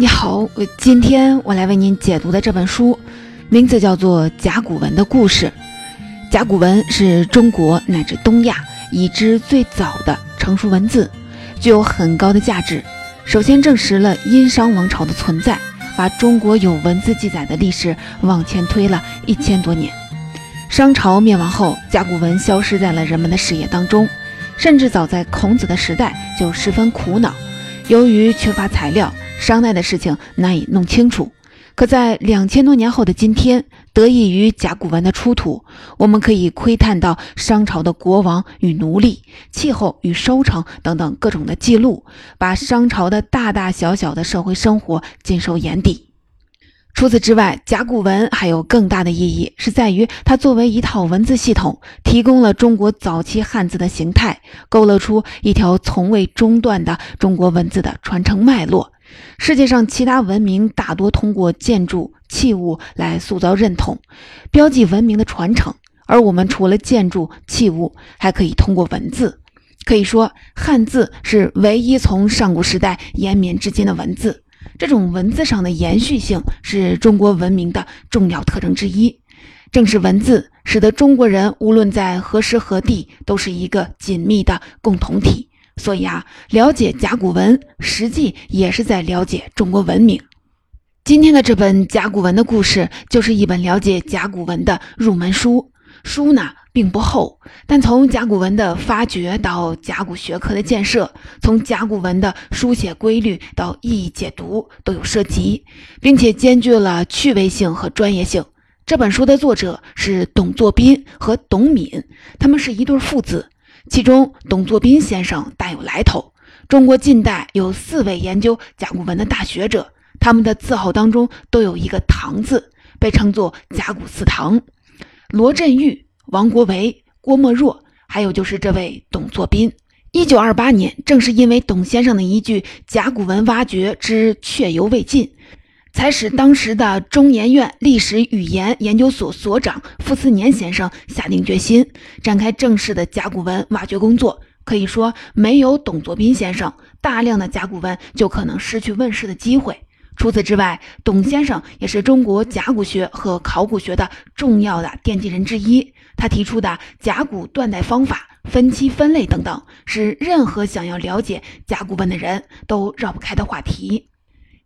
你好，今天我来为您解读的这本书，名字叫做《甲骨文的故事》。甲骨文是中国乃至东亚已知最早的成熟文字，具有很高的价值。首先证实了殷商王朝的存在，把中国有文字记载的历史往前推了一千多年。商朝灭亡后，甲骨文消失在了人们的视野当中，甚至早在孔子的时代就十分苦恼，由于缺乏材料。商代的事情难以弄清楚，可在两千多年后的今天，得益于甲骨文的出土，我们可以窥探到商朝的国王与奴隶、气候与收成等等各种的记录，把商朝的大大小小的社会生活尽收眼底。除此之外，甲骨文还有更大的意义，是在于它作为一套文字系统，提供了中国早期汉字的形态，勾勒出一条从未中断的中国文字的传承脉络。世界上其他文明大多通过建筑器物来塑造认同，标记文明的传承，而我们除了建筑器物，还可以通过文字。可以说，汉字是唯一从上古时代延绵至今的文字。这种文字上的延续性是中国文明的重要特征之一。正是文字，使得中国人无论在何时何地，都是一个紧密的共同体。所以啊，了解甲骨文，实际也是在了解中国文明。今天的这本甲骨文的故事，就是一本了解甲骨文的入门书。书呢并不厚，但从甲骨文的发掘到甲骨学科的建设，从甲骨文的书写规律到意义解读，都有涉及，并且兼具了趣味性和专业性。这本书的作者是董作宾和董敏，他们是一对父子。其中，董作宾先生大有来头。中国近代有四位研究甲骨文的大学者，他们的字号当中都有一个“唐”字，被称作“甲骨四唐”。罗振玉、王国维、郭沫若，还有就是这位董作宾。一九二八年，正是因为董先生的一句“甲骨文挖掘之确犹未尽”。才使当时的中研院历史语言研究所所长傅斯年先生下定决心展开正式的甲骨文挖掘工作。可以说，没有董作宾先生，大量的甲骨文就可能失去问世的机会。除此之外，董先生也是中国甲骨学和考古学的重要的奠基人之一。他提出的甲骨断代方法、分期分类等等，是任何想要了解甲骨文的人都绕不开的话题。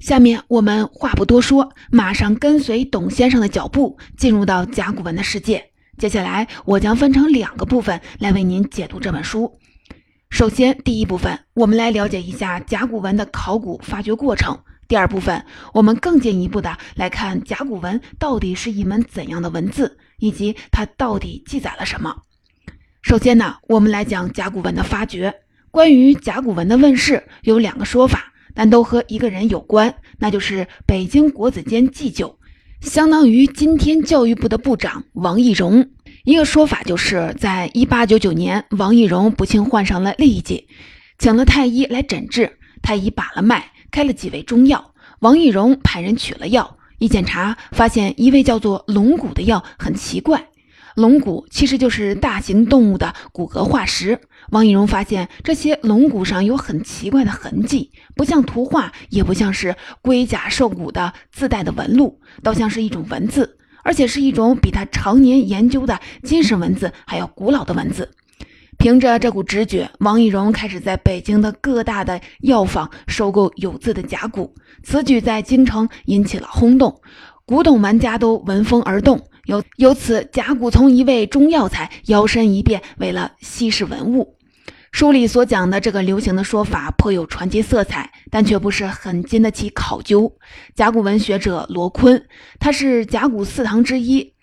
下面我们话不多说，马上跟随董先生的脚步，进入到甲骨文的世界。接下来，我将分成两个部分来为您解读这本书。首先，第一部分，我们来了解一下甲骨文的考古发掘过程；第二部分，我们更进一步的来看甲骨文到底是一门怎样的文字，以及它到底记载了什么。首先呢，我们来讲甲骨文的发掘。关于甲骨文的问世，有两个说法。但都和一个人有关，那就是北京国子监祭酒，相当于今天教育部的部长王懿荣。一个说法就是在一八九九年，王懿荣不幸患上了痢疾，请了太医来诊治。太医把了脉，开了几味中药。王懿荣派人取了药，一检查发现一味叫做龙骨的药很奇怪。龙骨其实就是大型动物的骨骼化石。王懿荣发现这些龙骨上有很奇怪的痕迹，不像图画，也不像是龟甲兽骨的自带的纹路，倒像是一种文字，而且是一种比他常年研究的金石文字还要古老的文字。凭着这股直觉，王懿荣开始在北京的各大的药房收购有字的甲骨。此举在京城引起了轰动，古董玩家都闻风而动。由由此，甲骨从一味中药材摇身一变为了稀世文物。书里所讲的这个流行的说法颇有传奇色彩，但却不是很经得起考究。甲骨文学者罗坤，他是甲骨四堂之一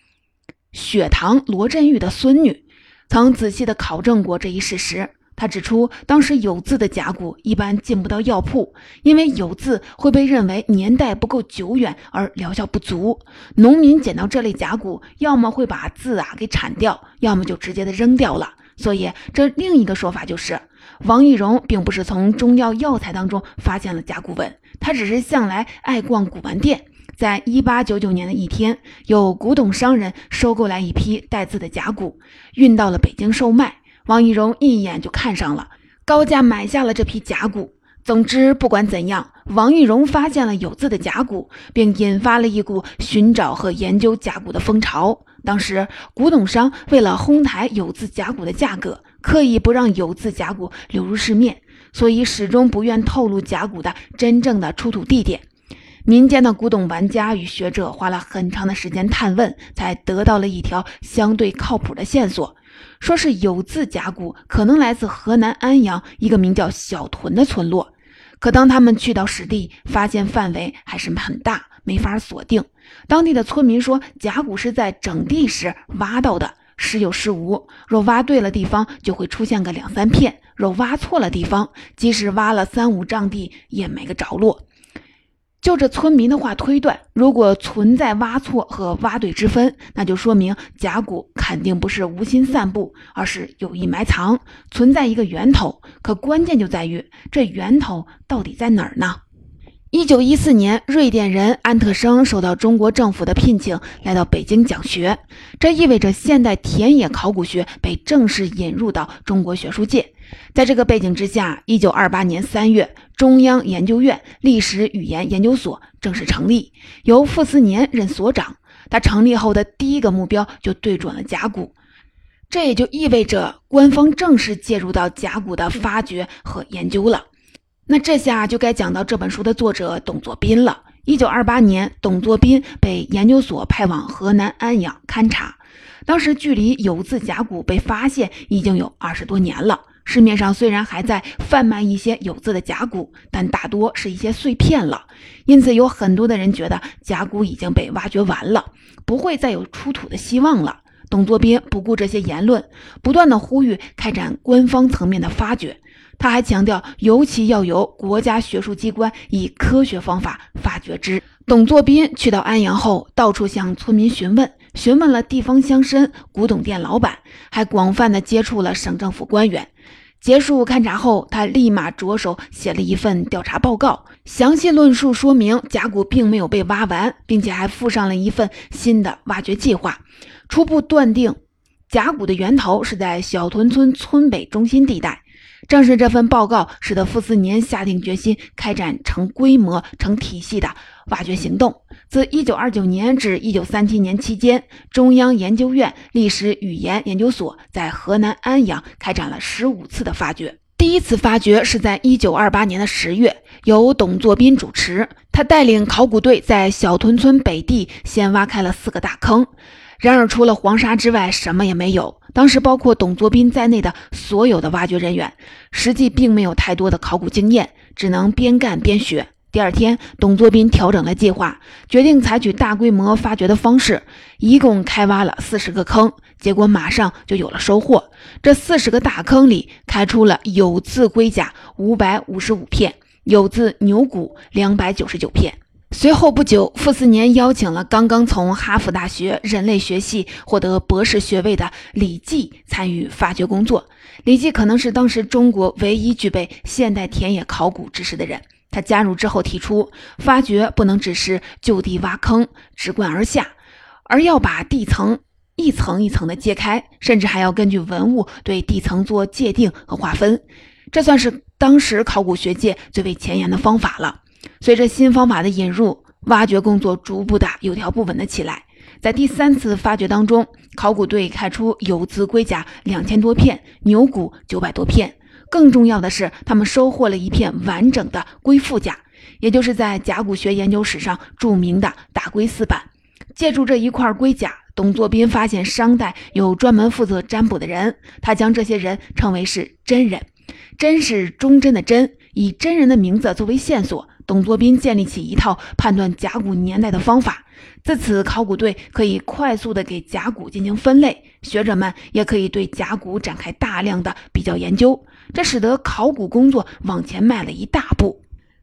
雪堂罗振玉的孙女，曾仔细的考证过这一事实。他指出，当时有字的甲骨一般进不到药铺，因为有字会被认为年代不够久远而疗效不足。农民捡到这类甲骨，要么会把字啊给铲掉，要么就直接的扔掉了。所以，这另一个说法就是，王懿荣并不是从中药药材当中发现了甲骨文，他只是向来爱逛古玩店。在一八九九年的一天，有古董商人收购来一批带字的甲骨，运到了北京售卖。王懿荣一眼就看上了，高价买下了这批甲骨。总之，不管怎样，王玉荣发现了有字的甲骨，并引发了一股寻找和研究甲骨的风潮。当时，古董商为了哄抬有字甲骨的价格，刻意不让有字甲骨流入市面，所以始终不愿透露甲骨的真正的出土地点。民间的古董玩家与学者花了很长的时间探问，才得到了一条相对靠谱的线索，说是有字甲骨可能来自河南安阳一个名叫小屯的村落。可当他们去到实地，发现范围还是很大，没法锁定。当地的村民说，甲骨是在整地时挖到的，时有时无。若挖对了地方，就会出现个两三片；若挖错了地方，即使挖了三五丈地，也没个着落。就这村民的话推断，如果存在挖错和挖对之分，那就说明甲骨肯定不是无心散布，而是有意埋藏，存在一个源头。可关键就在于这源头到底在哪儿呢？一九一四年，瑞典人安特生受到中国政府的聘请，来到北京讲学。这意味着现代田野考古学被正式引入到中国学术界。在这个背景之下，一九二八年三月，中央研究院历史语言研究所正式成立，由傅斯年任所长。他成立后的第一个目标就对准了甲骨，这也就意味着官方正式介入到甲骨的发掘和研究了。那这下就该讲到这本书的作者董作宾了。一九二八年，董作宾被研究所派往河南安阳勘察。当时距离有字甲骨被发现已经有二十多年了。市面上虽然还在贩卖一些有字的甲骨，但大多是一些碎片了。因此，有很多的人觉得甲骨已经被挖掘完了，不会再有出土的希望了。董作宾不顾这些言论，不断的呼吁开展官方层面的发掘。他还强调，尤其要由国家学术机关以科学方法发掘之。董作宾去到安阳后，到处向村民询问，询问了地方乡绅、古董店老板，还广泛的接触了省政府官员。结束勘察后，他立马着手写了一份调查报告，详细论述说明甲骨并没有被挖完，并且还附上了一份新的挖掘计划，初步断定甲骨的源头是在小屯村村北中心地带。正是这份报告，使得傅斯年下定决心开展成规模、成体系的挖掘行动。自1929年至1937年期间，中央研究院历史语言研究所在河南安阳开展了15次的发掘。第一次发掘是在1928年的十月，由董作宾主持，他带领考古队在小屯村北地先挖开了四个大坑。然而，除了黄沙之外，什么也没有。当时，包括董作宾在内的所有的挖掘人员，实际并没有太多的考古经验，只能边干边学。第二天，董作宾调整了计划，决定采取大规模发掘的方式，一共开挖了四十个坑。结果马上就有了收获。这四十个大坑里，开出了有字龟甲五百五十五片，有字牛骨两百九十九片。随后不久，傅斯年邀请了刚刚从哈佛大学人类学系获得博士学位的李济参与发掘工作。李济可能是当时中国唯一具备现代田野考古知识的人。他加入之后提出，发掘不能只是就地挖坑、直贯而下，而要把地层一层一层的揭开，甚至还要根据文物对地层做界定和划分。这算是当时考古学界最为前沿的方法了。随着新方法的引入，挖掘工作逐步的有条不紊的起来。在第三次发掘当中，考古队开出有字龟甲两千多片，牛骨九百多片。更重要的是，他们收获了一片完整的龟腹甲，也就是在甲骨学研究史上著名的大龟四板。借助这一块龟甲，董作宾发现商代有专门负责占卜的人，他将这些人称为是真人。真是忠贞的真，以真人的名字作为线索。董作宾建立起一套判断甲骨年代的方法，自此考古队可以快速的给甲骨进行分类，学者们也可以对甲骨展开大量的比较研究，这使得考古工作往前迈了一大步。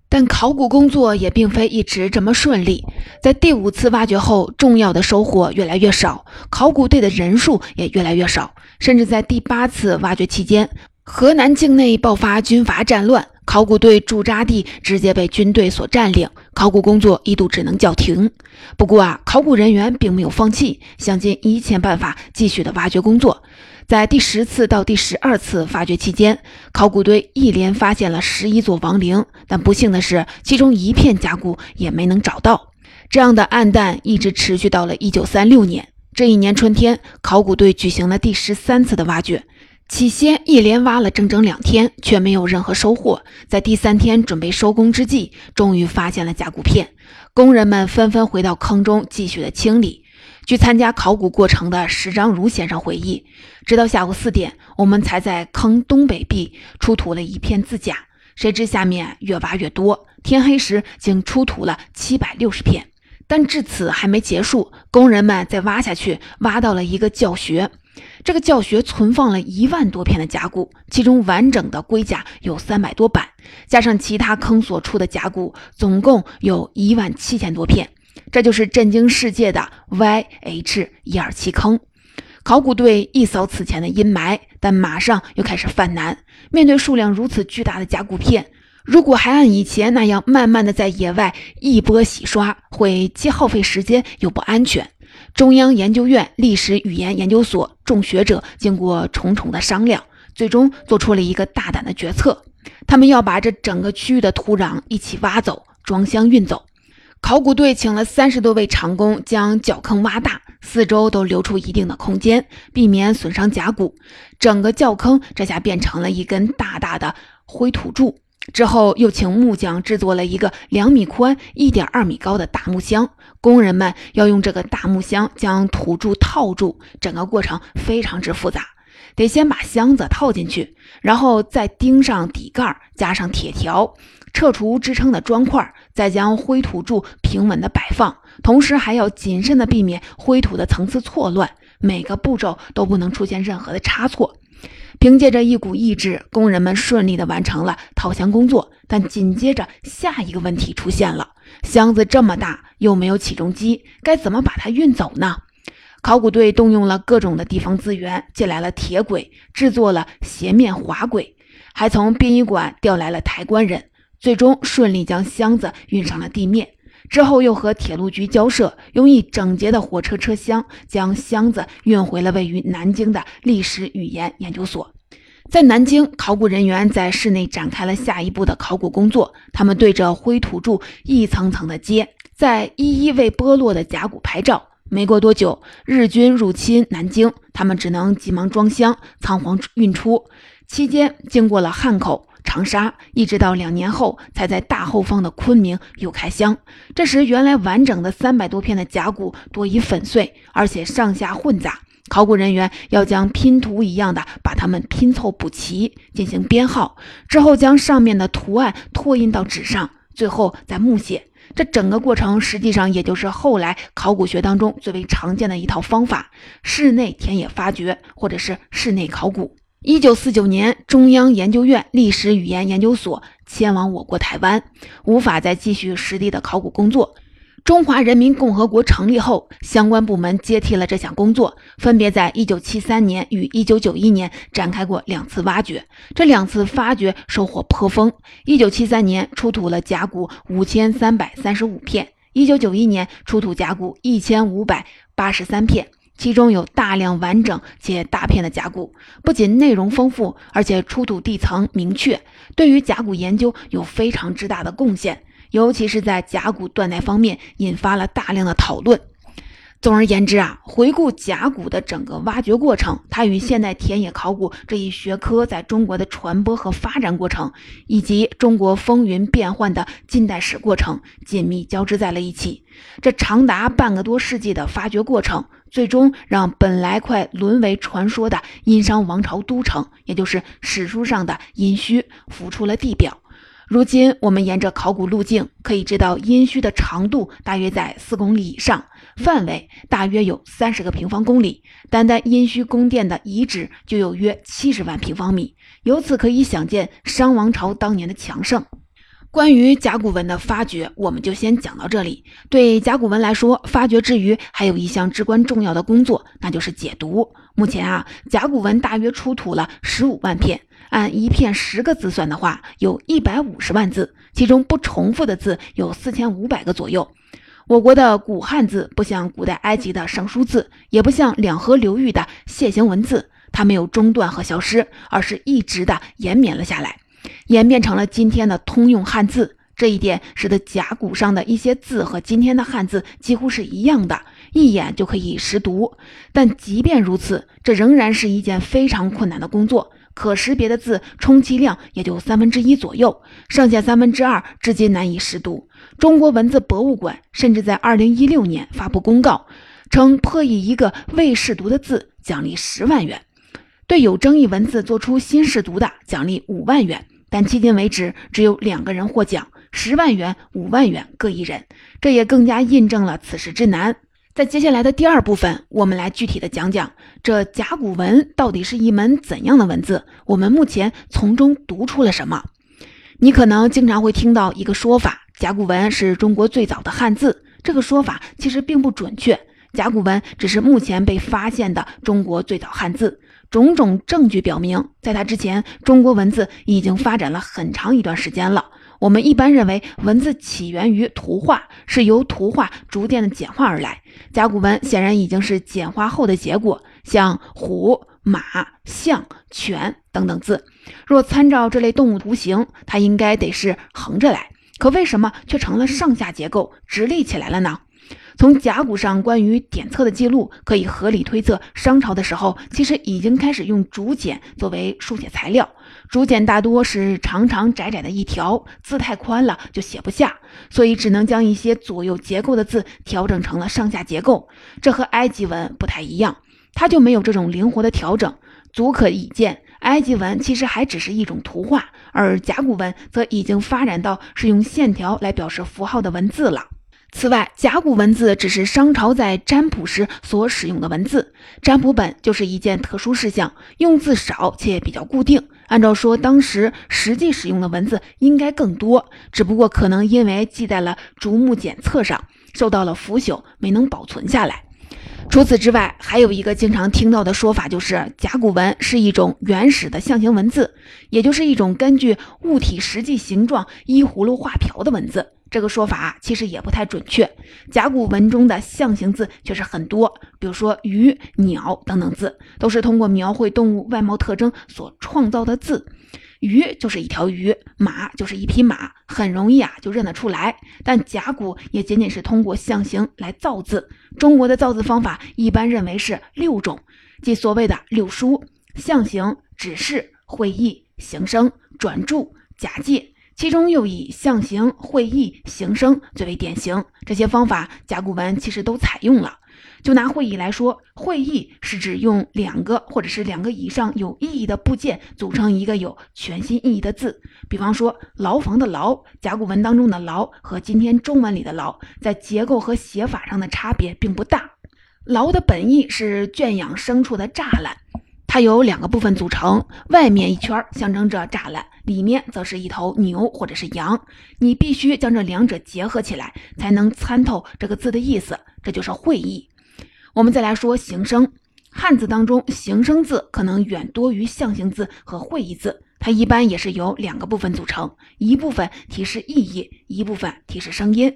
但考古工作也并非一直这么顺利，在第五次挖掘后，重要的收获越来越少，考古队的人数也越来越少，甚至在第八次挖掘期间，河南境内爆发军阀战乱。考古队驻扎地直接被军队所占领，考古工作一度只能叫停。不过啊，考古人员并没有放弃，想尽一切办法继续的挖掘工作。在第十次到第十二次发掘期间，考古队一连发现了十一座王陵，但不幸的是，其中一片甲骨也没能找到。这样的暗淡一直持续到了一九三六年。这一年春天，考古队举行了第十三次的挖掘。起先一连挖了整整两天，却没有任何收获。在第三天准备收工之际，终于发现了甲骨片。工人们纷纷回到坑中继续的清理。据参加考古过程的石章如先生回忆，直到下午四点，我们才在坑东北壁出土了一片字甲。谁知下面越挖越多，天黑时竟出土了七百六十片。但至此还没结束，工人们再挖下去，挖到了一个教学。这个教学存放了一万多片的甲骨，其中完整的龟甲有三百多板，加上其他坑所出的甲骨，总共有一万七千多片。这就是震惊世界的 YH 一二七坑。考古队一扫此前的阴霾，但马上又开始犯难。面对数量如此巨大的甲骨片，如果还按以前那样慢慢的在野外一波洗刷，会既耗费时间又不安全。中央研究院历史语言研究所众学者经过重重的商量，最终做出了一个大胆的决策：他们要把这整个区域的土壤一起挖走，装箱运走。考古队请了三十多位长工，将窖坑挖大，四周都留出一定的空间，避免损伤甲骨。整个窖坑这下变成了一根大大的灰土柱。之后又请木匠制作了一个两米宽、一点二米高的大木箱，工人们要用这个大木箱将土柱套住，整个过程非常之复杂，得先把箱子套进去，然后再钉上底盖，加上铁条，撤除支撑的砖块，再将灰土柱平稳的摆放，同时还要谨慎的避免灰土的层次错乱，每个步骤都不能出现任何的差错。凭借着一股意志，工人们顺利的完成了套箱工作。但紧接着，下一个问题出现了：箱子这么大，又没有起重机，该怎么把它运走呢？考古队动用了各种的地方资源，借来了铁轨，制作了斜面滑轨，还从殡仪馆调来了抬棺人，最终顺利将箱子运上了地面。之后又和铁路局交涉，用一整节的火车车厢将箱子运回了位于南京的历史语言研究所。在南京，考古人员在室内展开了下一步的考古工作。他们对着灰土柱一层层的揭，在一一为剥落的甲骨拍照。没过多久，日军入侵南京，他们只能急忙装箱，仓皇运出。期间经过了汉口。长沙一直到两年后，才在大后方的昆明又开箱。这时，原来完整的三百多片的甲骨多已粉碎，而且上下混杂。考古人员要将拼图一样的把它们拼凑补齐，进行编号，之后将上面的图案拓印到纸上，最后再木写。这整个过程实际上也就是后来考古学当中最为常见的一套方法——室内田野发掘，或者是室内考古。一九四九年，中央研究院历史语言研究所迁往我国台湾，无法再继续实地的考古工作。中华人民共和国成立后，相关部门接替了这项工作，分别在一九七三年与一九九一年展开过两次挖掘。这两次发掘收获颇丰。一九七三年出土了甲骨五千三百三十五片，一九九一年出土甲骨一千五百八十三片。其中有大量完整且大片的甲骨，不仅内容丰富，而且出土地层明确，对于甲骨研究有非常之大的贡献，尤其是在甲骨断代方面引发了大量的讨论。总而言之啊，回顾甲骨的整个挖掘过程，它与现代田野考古这一学科在中国的传播和发展过程，以及中国风云变幻的近代史过程紧密交织在了一起。这长达半个多世纪的发掘过程，最终让本来快沦为传说的殷商王朝都城，也就是史书上的殷墟，浮出了地表。如今，我们沿着考古路径可以知道，殷墟的长度大约在四公里以上，范围大约有三十个平方公里。单单殷墟宫殿的遗址就有约七十万平方米，由此可以想见商王朝当年的强盛。关于甲骨文的发掘，我们就先讲到这里。对甲骨文来说，发掘之余还有一项至关重要的工作，那就是解读。目前啊，甲骨文大约出土了十五万片。按一片十个字算的话，有一百五十万字，其中不重复的字有四千五百个左右。我国的古汉字不像古代埃及的尚书字，也不像两河流域的楔形文字，它没有中断和消失，而是一直的延绵了下来，演变成了今天的通用汉字。这一点使得甲骨上的一些字和今天的汉字几乎是一样的，一眼就可以识读。但即便如此，这仍然是一件非常困难的工作。可识别的字充其量也就三分之一左右，剩下三分之二至今难以识读。中国文字博物馆甚至在二零一六年发布公告，称破译一个未识读的字奖励十万元，对有争议文字做出新识读的奖励五万元。但迄今为止，只有两个人获奖。十万元、五万元各一人，这也更加印证了此事之难。在接下来的第二部分，我们来具体的讲讲这甲骨文到底是一门怎样的文字，我们目前从中读出了什么。你可能经常会听到一个说法：甲骨文是中国最早的汉字。这个说法其实并不准确，甲骨文只是目前被发现的中国最早汉字。种种证据表明，在它之前，中国文字已经发展了很长一段时间了。我们一般认为，文字起源于图画，是由图画逐渐的简化而来。甲骨文显然已经是简化后的结果。像虎、马、象、犬等等字，若参照这类动物图形，它应该得是横着来，可为什么却成了上下结构，直立起来了呢？从甲骨上关于点测的记录，可以合理推测，商朝的时候其实已经开始用竹简作为书写材料。竹简大多是长长窄窄的一条，字太宽了就写不下，所以只能将一些左右结构的字调整成了上下结构。这和埃及文不太一样，它就没有这种灵活的调整。足可以见，埃及文其实还只是一种图画，而甲骨文则已经发展到是用线条来表示符号的文字了。此外，甲骨文字只是商朝在占卜时所使用的文字。占卜本就是一件特殊事项，用字少且比较固定。按照说，当时实际使用的文字应该更多，只不过可能因为记在了竹木简册上，受到了腐朽，没能保存下来。除此之外，还有一个经常听到的说法，就是甲骨文是一种原始的象形文字，也就是一种根据物体实际形状依葫芦画瓢的文字。这个说法其实也不太准确，甲骨文中的象形字却是很多，比如说鱼、鸟等等字，都是通过描绘动物外貌特征所创造的字。鱼就是一条鱼，马就是一匹马，很容易啊就认得出来。但甲骨也仅仅是通过象形来造字。中国的造字方法一般认为是六种，即所谓的六书：象形、指示、会意、形声、转注、假借。其中又以象形、会意、形声最为典型。这些方法，甲骨文其实都采用了。就拿会意来说，会意是指用两个或者是两个以上有意义的部件组成一个有全新意义的字。比方说，牢房的牢，甲骨文当中的牢和今天中文里的牢，在结构和写法上的差别并不大。牢的本意是圈养牲畜的栅栏。它由两个部分组成，外面一圈象征着栅栏，里面则是一头牛或者是羊。你必须将这两者结合起来，才能参透这个字的意思，这就是会意。我们再来说形声，汉字当中形声字可能远多于象形字和会意字，它一般也是由两个部分组成，一部分提示意义，一部分提示声音。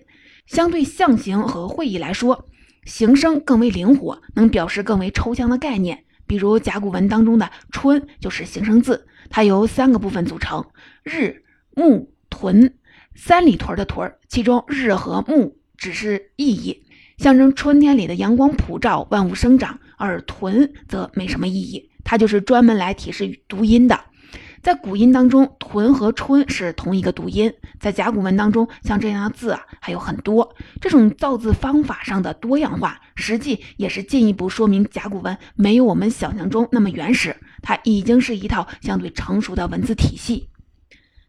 相对象形和会意来说，形声更为灵活，能表示更为抽象的概念。比如甲骨文当中的“春”就是形声字，它由三个部分组成：日、木、屯，三里屯的屯。其中“日”和“木”只是意义，象征春天里的阳光普照、万物生长；而“屯”则没什么意义，它就是专门来提示读音的。在古音当中，屯和春是同一个读音。在甲骨文当中，像这样的字啊还有很多。这种造字方法上的多样化，实际也是进一步说明甲骨文没有我们想象中那么原始，它已经是一套相对成熟的文字体系。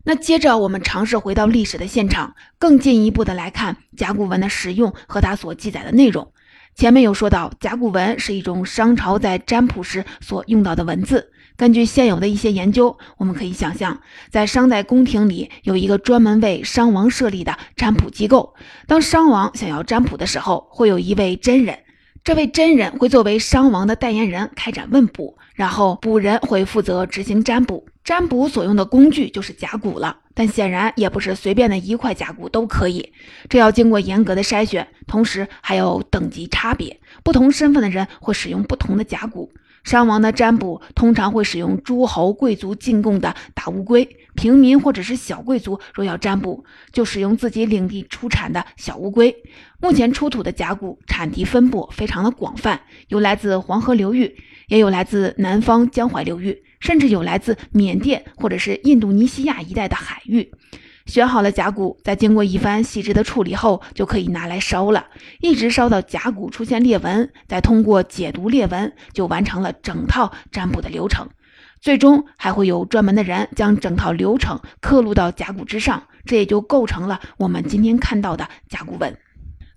那接着我们尝试回到历史的现场，更进一步的来看甲骨文的使用和它所记载的内容。前面有说到，甲骨文是一种商朝在占卜时所用到的文字。根据现有的一些研究，我们可以想象，在商代宫廷里有一个专门为商王设立的占卜机构。当商王想要占卜的时候，会有一位真人，这位真人会作为商王的代言人开展问卜，然后卜人会负责执行占卜。占卜所用的工具就是甲骨了，但显然也不是随便的一块甲骨都可以，这要经过严格的筛选，同时还有等级差别，不同身份的人会使用不同的甲骨。商王的占卜通常会使用诸侯贵族进贡的大乌龟，平民或者是小贵族若要占卜，就使用自己领地出产的小乌龟。目前出土的甲骨产地分布非常的广泛，有来自黄河流域，也有来自南方江淮流域，甚至有来自缅甸或者是印度尼西亚一带的海域。选好了甲骨，在经过一番细致的处理后，就可以拿来烧了，一直烧到甲骨出现裂纹，再通过解读裂纹，就完成了整套占卜的流程。最终还会有专门的人将整套流程刻录到甲骨之上，这也就构成了我们今天看到的甲骨文。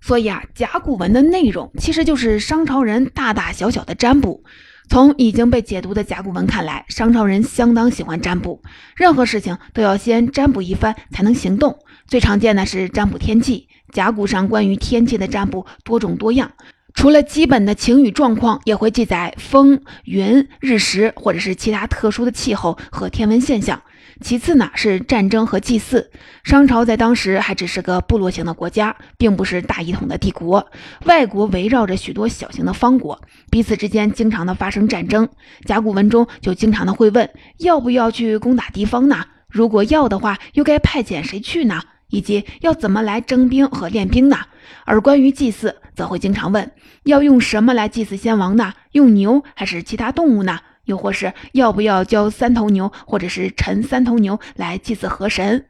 所以啊，甲骨文的内容其实就是商朝人大大小小的占卜。从已经被解读的甲骨文看来，商朝人相当喜欢占卜，任何事情都要先占卜一番才能行动。最常见的是占卜天气，甲骨上关于天气的占卜多种多样，除了基本的晴雨状况，也会记载风、云、日食或者是其他特殊的气候和天文现象。其次呢是战争和祭祀。商朝在当时还只是个部落型的国家，并不是大一统的帝国。外国围绕着许多小型的方国，彼此之间经常的发生战争。甲骨文中就经常的会问，要不要去攻打敌方呢？如果要的话，又该派遣谁去呢？以及要怎么来征兵和练兵呢？而关于祭祀，则会经常问，要用什么来祭祀先王呢？用牛还是其他动物呢？又或是要不要交三头牛，或者是陈三头牛来祭祀河神，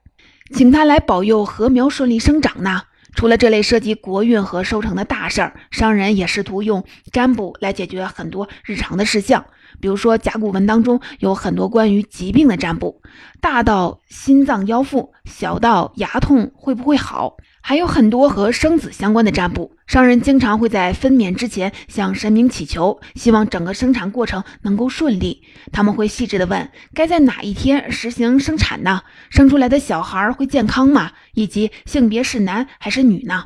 请他来保佑禾苗顺利生长呢？除了这类涉及国运和收成的大事儿，商人也试图用占卜来解决很多日常的事项。比如说，甲骨文当中有很多关于疾病的占卜，大到心脏腰腹，小到牙痛会不会好。还有很多和生子相关的占卜，商人经常会在分娩之前向神明祈求，希望整个生产过程能够顺利。他们会细致的问，该在哪一天实行生产呢？生出来的小孩会健康吗？以及性别是男还是女呢？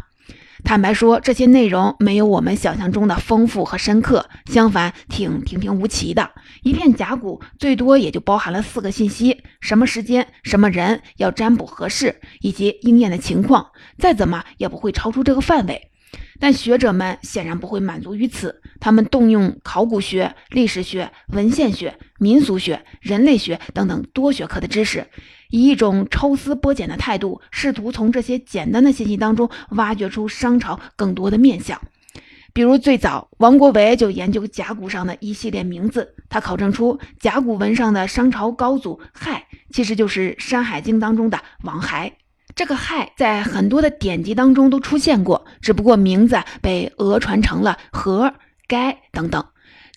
坦白说，这些内容没有我们想象中的丰富和深刻，相反，挺平平无奇的。一片甲骨最多也就包含了四个信息：什么时间、什么人要占卜合适，以及应验的情况。再怎么也不会超出这个范围。但学者们显然不会满足于此，他们动用考古学、历史学、文献学、民俗学、人类学等等多学科的知识。以一种抽丝剥茧的态度，试图从这些简单的信息当中挖掘出商朝更多的面相。比如，最早王国维就研究甲骨上的一系列名字，他考证出甲骨文上的商朝高祖亥，其实就是《山海经》当中的王亥。这个亥在很多的典籍当中都出现过，只不过名字被讹传成了和、该等等。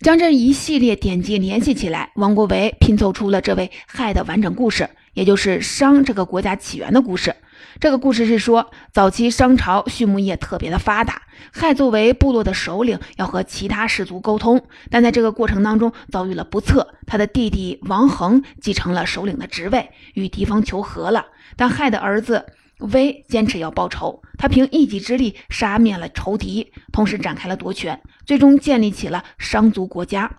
将这一系列典籍联系起来，王国维拼凑出了这位亥的完整故事。也就是商这个国家起源的故事。这个故事是说，早期商朝畜牧业特别的发达，亥作为部落的首领，要和其他氏族沟通，但在这个过程当中遭遇了不测，他的弟弟王恒继承了首领的职位，与敌方求和了。但亥的儿子威坚持要报仇，他凭一己之力杀灭了仇敌，同时展开了夺权，最终建立起了商族国家。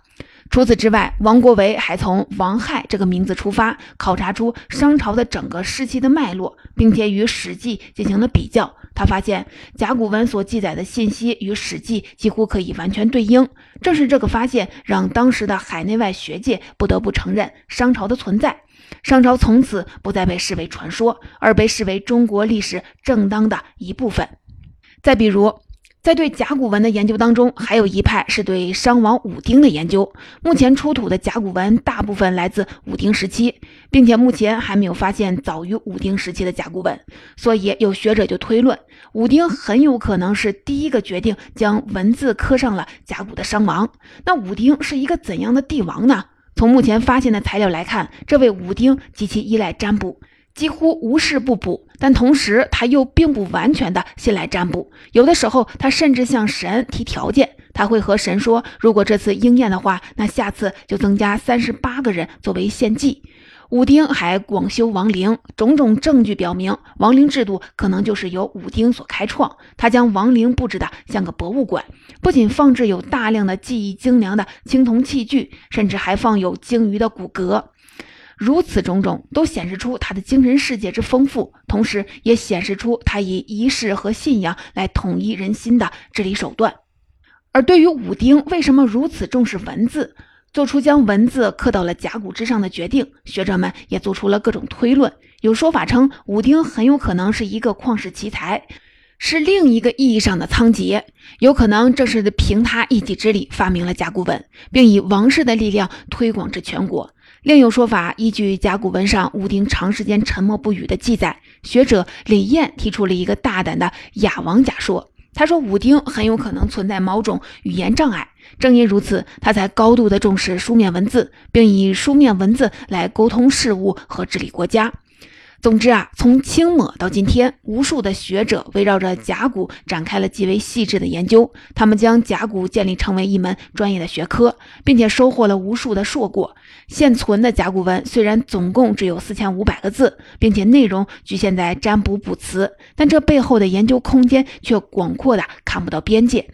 除此之外，王国维还从王亥这个名字出发，考察出商朝的整个时期的脉络，并且与《史记》进行了比较。他发现甲骨文所记载的信息与《史记》几乎可以完全对应。正是这个发现，让当时的海内外学界不得不承认商朝的存在。商朝从此不再被视为传说，而被视为中国历史正当的一部分。再比如，在对甲骨文的研究当中，还有一派是对商王武丁的研究。目前出土的甲骨文大部分来自武丁时期，并且目前还没有发现早于武丁时期的甲骨文，所以有学者就推论，武丁很有可能是第一个决定将文字刻上了甲骨的商王。那武丁是一个怎样的帝王呢？从目前发现的材料来看，这位武丁极其依赖占卜。几乎无事不卜，但同时他又并不完全的信赖占卜。有的时候，他甚至向神提条件，他会和神说：“如果这次应验的话，那下次就增加三十八个人作为献祭。”武丁还广修王陵，种种证据表明，王陵制度可能就是由武丁所开创。他将王陵布置的像个博物馆，不仅放置有大量的技艺精良的青铜器具，甚至还放有鲸鱼的骨骼。如此种种都显示出他的精神世界之丰富，同时也显示出他以仪式和信仰来统一人心的治理手段。而对于武丁为什么如此重视文字，做出将文字刻到了甲骨之上的决定。学者们也做出了各种推论，有说法称武丁很有可能是一个旷世奇才，是另一个意义上的仓颉，有可能正是凭他一己之力发明了甲骨文，并以王室的力量推广至全国。另有说法，依据甲骨文上武丁长时间沉默不语的记载，学者李彦提出了一个大胆的雅王假说。他说，武丁很有可能存在某种语言障碍，正因如此，他才高度的重视书面文字，并以书面文字来沟通事物和治理国家。总之啊，从清末到今天，无数的学者围绕着甲骨展开了极为细致的研究。他们将甲骨建立成为一门专业的学科，并且收获了无数的硕果。现存的甲骨文虽然总共只有四千五百个字，并且内容局限在占卜卜辞，但这背后的研究空间却广阔的看不到边界。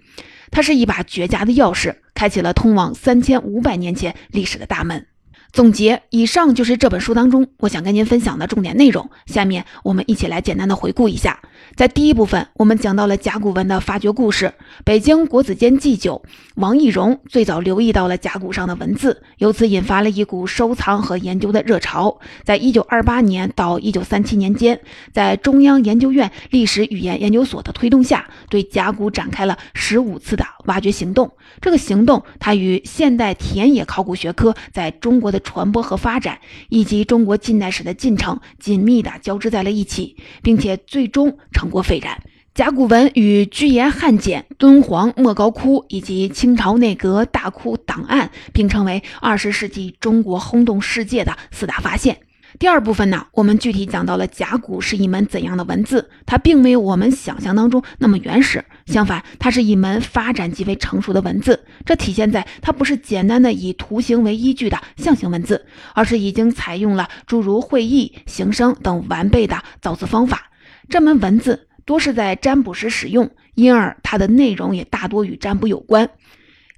它是一把绝佳的钥匙，开启了通往三千五百年前历史的大门。总结，以上就是这本书当中我想跟您分享的重点内容。下面我们一起来简单的回顾一下。在第一部分，我们讲到了甲骨文的发掘故事。北京国子监祭酒王懿荣最早留意到了甲骨上的文字，由此引发了一股收藏和研究的热潮。在一九二八年到一九三七年间，在中央研究院历史语言研究所的推动下，对甲骨展开了十五次的挖掘行动。这个行动，它与现代田野考古学科在中国的传播和发展，以及中国近代史的进程紧密的交织在了一起，并且最终成果斐然。甲骨文与居延汉简、敦煌莫高窟以及清朝内阁大窟档案并称为二十世纪中国轰动世界的四大发现。第二部分呢，我们具体讲到了甲骨是一门怎样的文字，它并没有我们想象当中那么原始，相反，它是一门发展极为成熟的文字。这体现在它不是简单的以图形为依据的象形文字，而是已经采用了诸如会意、形声等完备的造字方法。这门文字多是在占卜时使用，因而它的内容也大多与占卜有关。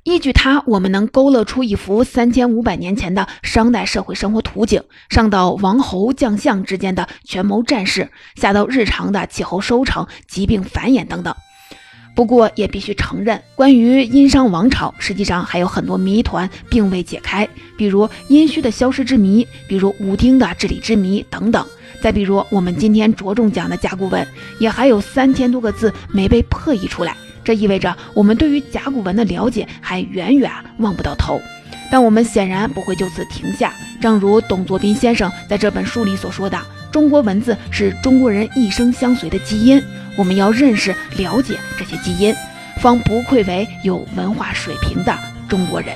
依据它，我们能勾勒出一幅三千五百年前的商代社会生活图景，上到王侯将相之间的权谋战事，下到日常的气候收成、疾病繁衍等等。不过，也必须承认，关于殷商王朝，实际上还有很多谜团并未解开，比如殷墟的消失之谜，比如武丁的治理之谜等等。再比如，我们今天着重讲的甲骨文，也还有三千多个字没被破译出来。这意味着我们对于甲骨文的了解还远远望不到头，但我们显然不会就此停下。正如董作宾先生在这本书里所说的：“中国文字是中国人一生相随的基因，我们要认识、了解这些基因，方不愧为有文化水平的中国人。”